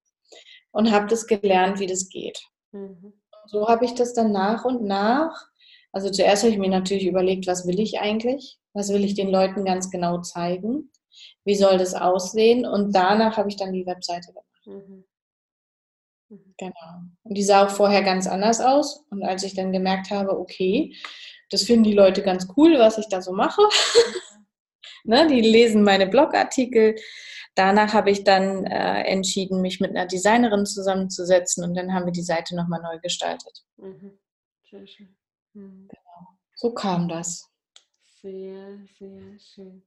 und habe das gelernt, wie das geht. Mhm. So habe ich das dann nach und nach. Also zuerst habe ich mir natürlich überlegt, was will ich eigentlich? Was will ich den Leuten ganz genau zeigen? Wie soll das aussehen? Und danach habe ich dann die Webseite gemacht. Mhm. Mhm. Genau. Und die sah auch vorher ganz anders aus. Und als ich dann gemerkt habe, okay, das finden die Leute ganz cool, was ich da so mache, Ne? Die lesen meine Blogartikel. Danach habe ich dann äh, entschieden, mich mit einer Designerin zusammenzusetzen und dann haben wir die Seite nochmal neu gestaltet. Mhm. Sehr schön. Mhm. Genau. So kam das. Sehr, sehr schön.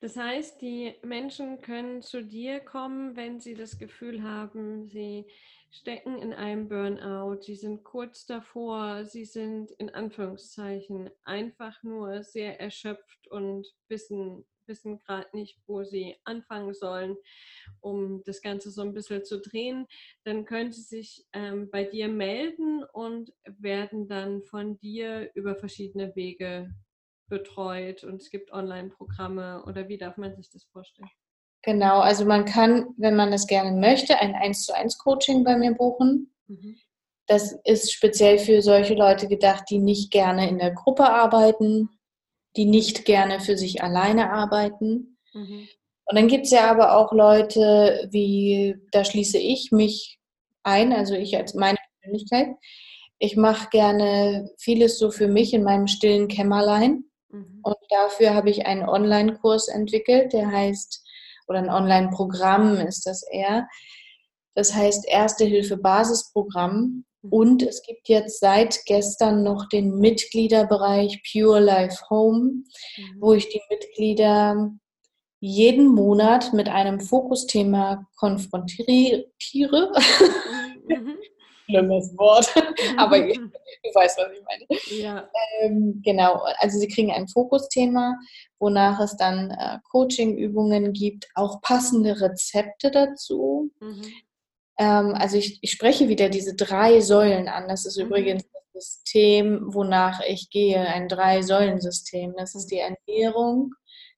Das heißt, die Menschen können zu dir kommen, wenn sie das Gefühl haben, sie stecken in einem Burnout, sie sind kurz davor, sie sind in Anführungszeichen einfach nur sehr erschöpft und wissen, wissen gerade nicht, wo sie anfangen sollen, um das Ganze so ein bisschen zu drehen, dann können sie sich ähm, bei dir melden und werden dann von dir über verschiedene Wege betreut und es gibt Online-Programme oder wie darf man sich das vorstellen? Genau, also man kann, wenn man das gerne möchte, ein 1 zu 1 Coaching bei mir buchen. Mhm. Das ist speziell für solche Leute gedacht, die nicht gerne in der Gruppe arbeiten, die nicht gerne für sich alleine arbeiten. Mhm. Und dann gibt es ja aber auch Leute, wie, da schließe ich mich ein, also ich als meine Persönlichkeit. Ich mache gerne vieles so für mich in meinem stillen Kämmerlein. Mhm. Und dafür habe ich einen Online-Kurs entwickelt, der heißt oder ein Online-Programm ist das eher. Das heißt Erste Hilfe Basisprogramm. Mhm. Und es gibt jetzt seit gestern noch den Mitgliederbereich Pure Life Home, Mhm. wo ich die Mitglieder jeden Monat mit einem Fokusthema konfrontiere. Mhm. Schlimmes Wort, aber Mhm. du weißt, was ich meine. Ja. Ähm, genau, also sie kriegen ein Fokusthema, wonach es dann äh, Coaching-Übungen gibt, auch passende Rezepte dazu. Mhm. Ähm, also ich, ich spreche wieder diese drei Säulen an. Das ist Mhm. übrigens das System, wonach ich gehe, ein Drei-Säulen-System. Das ist die Ernährung,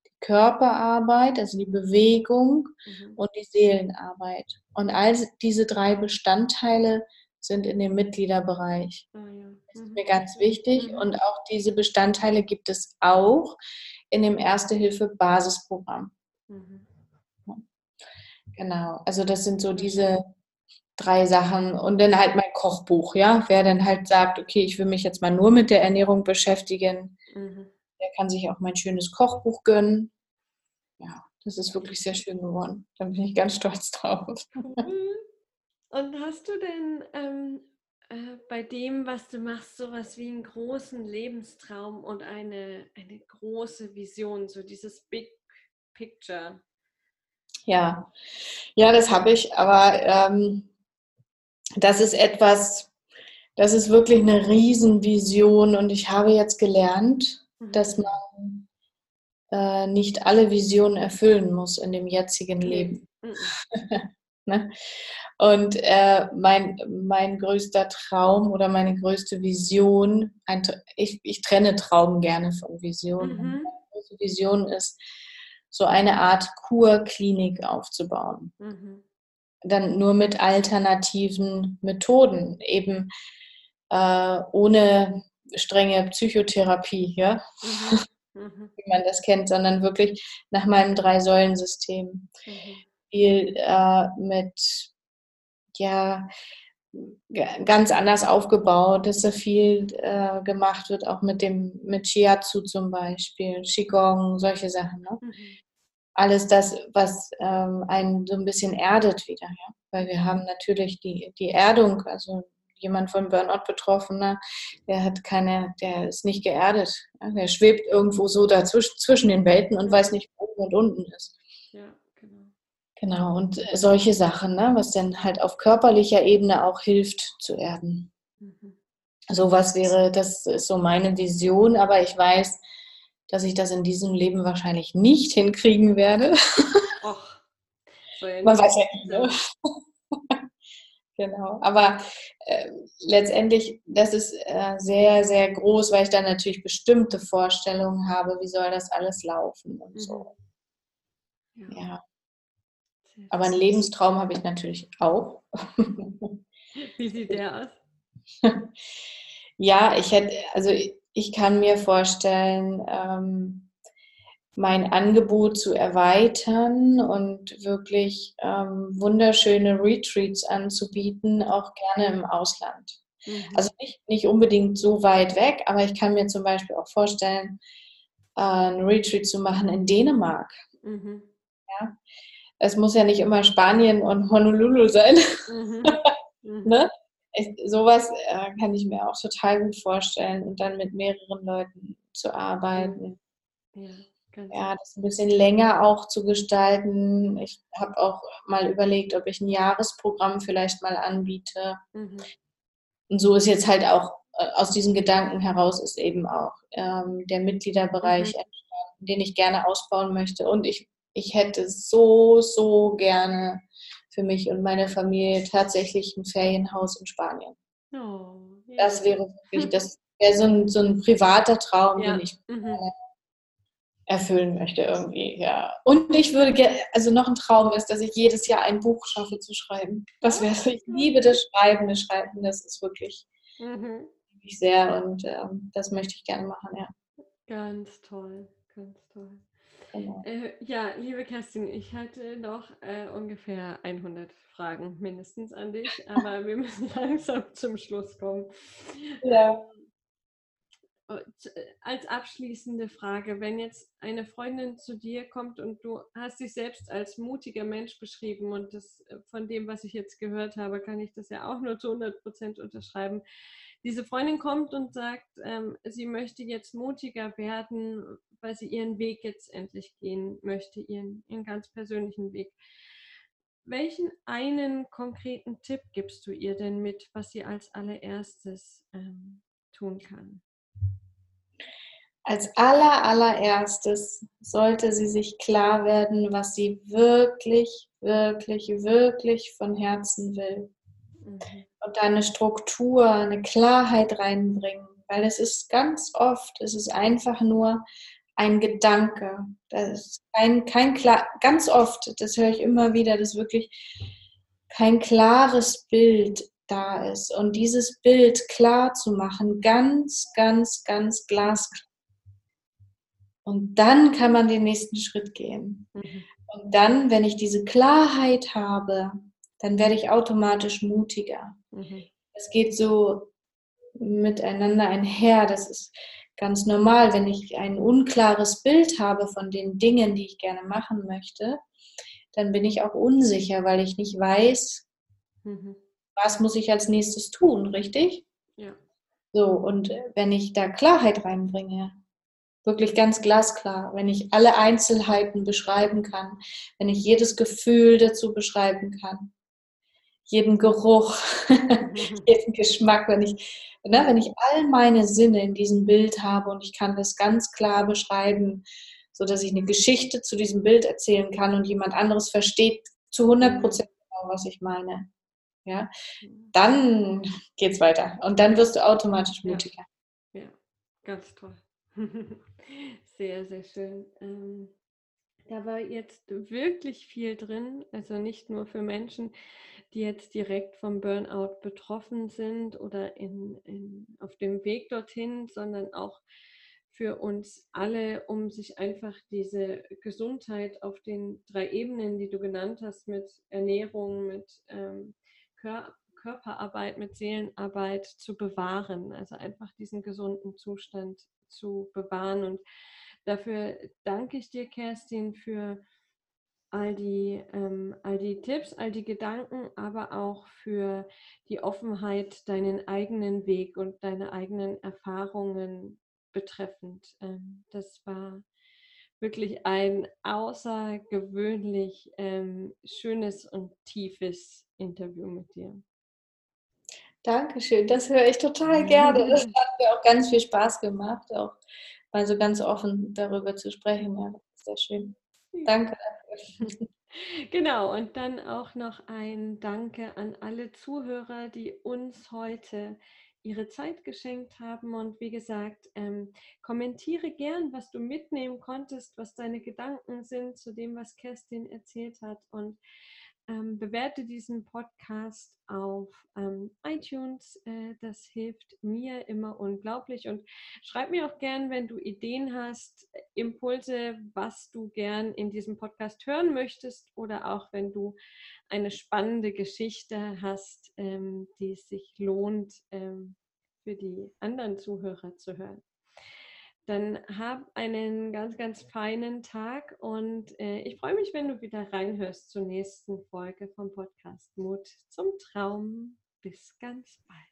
die Körperarbeit, also die Bewegung Mhm. und die Seelenarbeit. Und all diese drei Bestandteile sind in dem Mitgliederbereich. Ah, ja. Das ist Mhm. mir ganz wichtig. Mhm. Und auch diese Bestandteile gibt es auch in dem Erste-Hilfe-Basisprogramm. Mhm. Genau. Also das sind so diese drei Sachen. Und dann halt mein Kochbuch, ja. Wer dann halt sagt, okay, ich will mich jetzt mal nur mit der Ernährung beschäftigen, Mhm. der kann sich auch mein schönes Kochbuch gönnen. Ja, das ist wirklich sehr schön geworden. Da bin ich ganz stolz drauf. Und hast du denn ähm, äh, bei dem, was du machst, sowas wie einen großen Lebenstraum und eine, eine große Vision, so dieses Big Picture? Ja, ja, das habe ich, aber ähm, das ist etwas, das ist wirklich eine Riesenvision und ich habe jetzt gelernt, Mhm. dass man äh, nicht alle Visionen erfüllen muss in dem jetzigen Nee. Leben. Mhm. Ne? Und äh, mein, mein größter Traum oder meine größte Vision, ein, ich, ich trenne Traum gerne von Vision. Mhm. Meine große Vision ist, so eine Art Kurklinik aufzubauen. Mhm. Dann nur mit alternativen Methoden, eben äh, ohne strenge Psychotherapie, ja, Mhm. Mhm. wie man das kennt, sondern wirklich nach meinem Drei-Säulen-System. Mhm. Viel äh, mit, ja, ganz anders aufgebaut, dass da viel äh, gemacht wird, auch mit dem, mit Shiatsu zum Beispiel, Qigong, solche Sachen. Ne? Mhm. Alles das, was ähm, einen so ein bisschen erdet wieder, ja. Weil wir haben natürlich die, die Erdung, also jemand von Burnout Betroffener, der hat keine, der ist nicht geerdet. Ja? Der schwebt irgendwo so dazwischen zwischen den Welten und weiß nicht, wo oben und unten ist. Ja, genau. Und solche Sachen, ne, was dann halt auf körperlicher Ebene auch hilft zu erden. Mhm. Sowas wäre, das ist so meine Vision, aber ich weiß, dass ich das in diesem Leben wahrscheinlich nicht hinkriegen werde. Och, ja Man nicht weiß ja nie, ne? Genau, aber äh, letztendlich, das ist äh, sehr, sehr groß, weil ich dann natürlich bestimmte Vorstellungen habe, wie soll das alles laufen und so. Ja, Ja, sehr aber einen. Lebenstraum habe ich natürlich auch. Wie sieht der aus? Ja, ich hätte, also ich kann mir vorstellen, ähm, mein Angebot zu erweitern und wirklich ähm, wunderschöne Retreats anzubieten, auch gerne im Ausland. Mhm. Also nicht, nicht unbedingt so weit weg, aber ich kann mir zum Beispiel auch vorstellen, äh, ein Retreat zu machen in Dänemark. Mhm. Es muss ja nicht immer Spanien und Honolulu sein. Mhm. Mhm. Ne? Ich, sowas äh, kann ich mir auch total gut vorstellen und dann mit mehreren Leuten zu arbeiten. Ja, Ja, das ein bisschen länger auch zu gestalten. Ich habe auch mal überlegt, ob ich ein Jahresprogramm vielleicht mal anbiete. Mhm. Und so ist jetzt halt auch äh, aus diesen Gedanken heraus ist eben auch ähm, der Mitgliederbereich Mhm. entstanden, den ich gerne ausbauen möchte. Und ich, ich hätte so, so gerne für mich und meine Familie tatsächlich ein Ferienhaus in Spanien. Oh, Das ja. wäre wirklich, das wäre so ein, so ein privater Traum, Ja. den ich Mhm. erfüllen möchte irgendwie, ja. Und ich würde gerne, also noch ein Traum ist, dass ich jedes Jahr ein Buch schaffe zu schreiben. Das wäre, ich liebe das Schreiben, das Schreiben, das ist wirklich, Mhm. wirklich sehr und ähm, das möchte ich gerne machen, ja. Ganz toll, ganz toll. Genau. Äh, ja, liebe Kerstin, ich hatte noch äh, ungefähr 100 Fragen mindestens an dich, aber wir müssen langsam zum Schluss kommen. Ja. äh, als abschließende Frage, wenn jetzt eine Freundin zu dir kommt und du hast dich selbst als mutiger Mensch beschrieben und das äh, von dem, was ich jetzt gehört habe, kann ich das ja auch nur zu 100 Prozent unterschreiben. Diese Freundin kommt und sagt, ähm, sie möchte jetzt mutiger werden, weil sie ihren Weg jetzt endlich gehen möchte, ihren, ihren ganz persönlichen Weg. Welchen einen konkreten Tipp gibst du ihr denn mit, was sie als allererstes ähm, tun kann? Als aller, allererstes sollte sie sich klar werden, was sie wirklich, wirklich, wirklich von Herzen will. Mhm. Und da eine Struktur, eine Klarheit reinbringen. Weil es ist ganz oft, es ist einfach nur ein Gedanke. Das ist kein, kein klar, ganz oft, das höre ich immer wieder, dass wirklich kein klares Bild da ist. Und dieses Bild klar zu machen, ganz, ganz, ganz glasklar. Und dann kann man den nächsten Schritt gehen. Mhm. Und dann, wenn ich diese Klarheit habe, dann werde ich automatisch mutiger. Mhm. Es geht so miteinander einher. Das ist ganz normal, wenn ich ein unklares Bild habe von den Dingen, die ich gerne machen möchte, dann bin ich auch unsicher, weil ich nicht weiß, mhm. was muss ich als nächstes tun, richtig? Ja. So, und wenn ich da Klarheit reinbringe, wirklich ganz glasklar, wenn ich alle Einzelheiten beschreiben kann, wenn ich jedes Gefühl dazu beschreiben kann, jeden Geruch, jeden Geschmack, wenn ich, ne, wenn ich all meine Sinne in diesem Bild habe und ich kann das ganz klar beschreiben, so dass ich eine Geschichte zu diesem Bild erzählen kann und jemand anderes versteht zu 100 Prozent genau, was ich meine. Ja, dann geht's weiter und dann wirst du automatisch mutiger. Ja, ja ganz toll. Sehr, sehr schön. Ähm, da war jetzt wirklich viel drin, also nicht nur für Menschen, die jetzt direkt vom Burnout betroffen sind oder in, in, auf dem Weg dorthin, sondern auch für uns alle, um sich einfach diese Gesundheit auf den drei Ebenen, die du genannt hast, mit Ernährung, mit ähm, Kör Körperarbeit, mit Seelenarbeit zu bewahren. Also einfach diesen gesunden Zustand zu bewahren. Und dafür danke ich dir, Kerstin, für all die, ähm, all die Tipps, all die Gedanken, aber auch für die Offenheit, deinen eigenen Weg und deine eigenen Erfahrungen betreffend. Ähm, das war wirklich ein außergewöhnlich ähm, schönes und tiefes Interview mit dir. Dankeschön, das höre ich total gerne. Das hat mir auch ganz viel Spaß gemacht, auch mal so ganz offen darüber zu sprechen. Ja, sehr schön. Danke dafür. Genau, und dann auch noch ein Danke an alle Zuhörer, die uns heute ihre Zeit geschenkt haben. Und wie gesagt, ähm, kommentiere gern, was du mitnehmen konntest, was deine Gedanken sind zu dem, was Kerstin erzählt hat. Und ähm, bewerte diesen Podcast auf ähm, iTunes. Äh, das hilft mir immer unglaublich. Und schreib mir auch gern, wenn du Ideen hast, Impulse, was du gern in diesem Podcast hören möchtest oder auch wenn du eine spannende Geschichte hast, ähm, die es sich lohnt, ähm, für die anderen Zuhörer zu hören. Dann hab einen ganz, ganz feinen Tag und äh, ich freue mich, wenn du wieder reinhörst zur nächsten Folge vom Podcast Mut zum Traum. Bis ganz bald.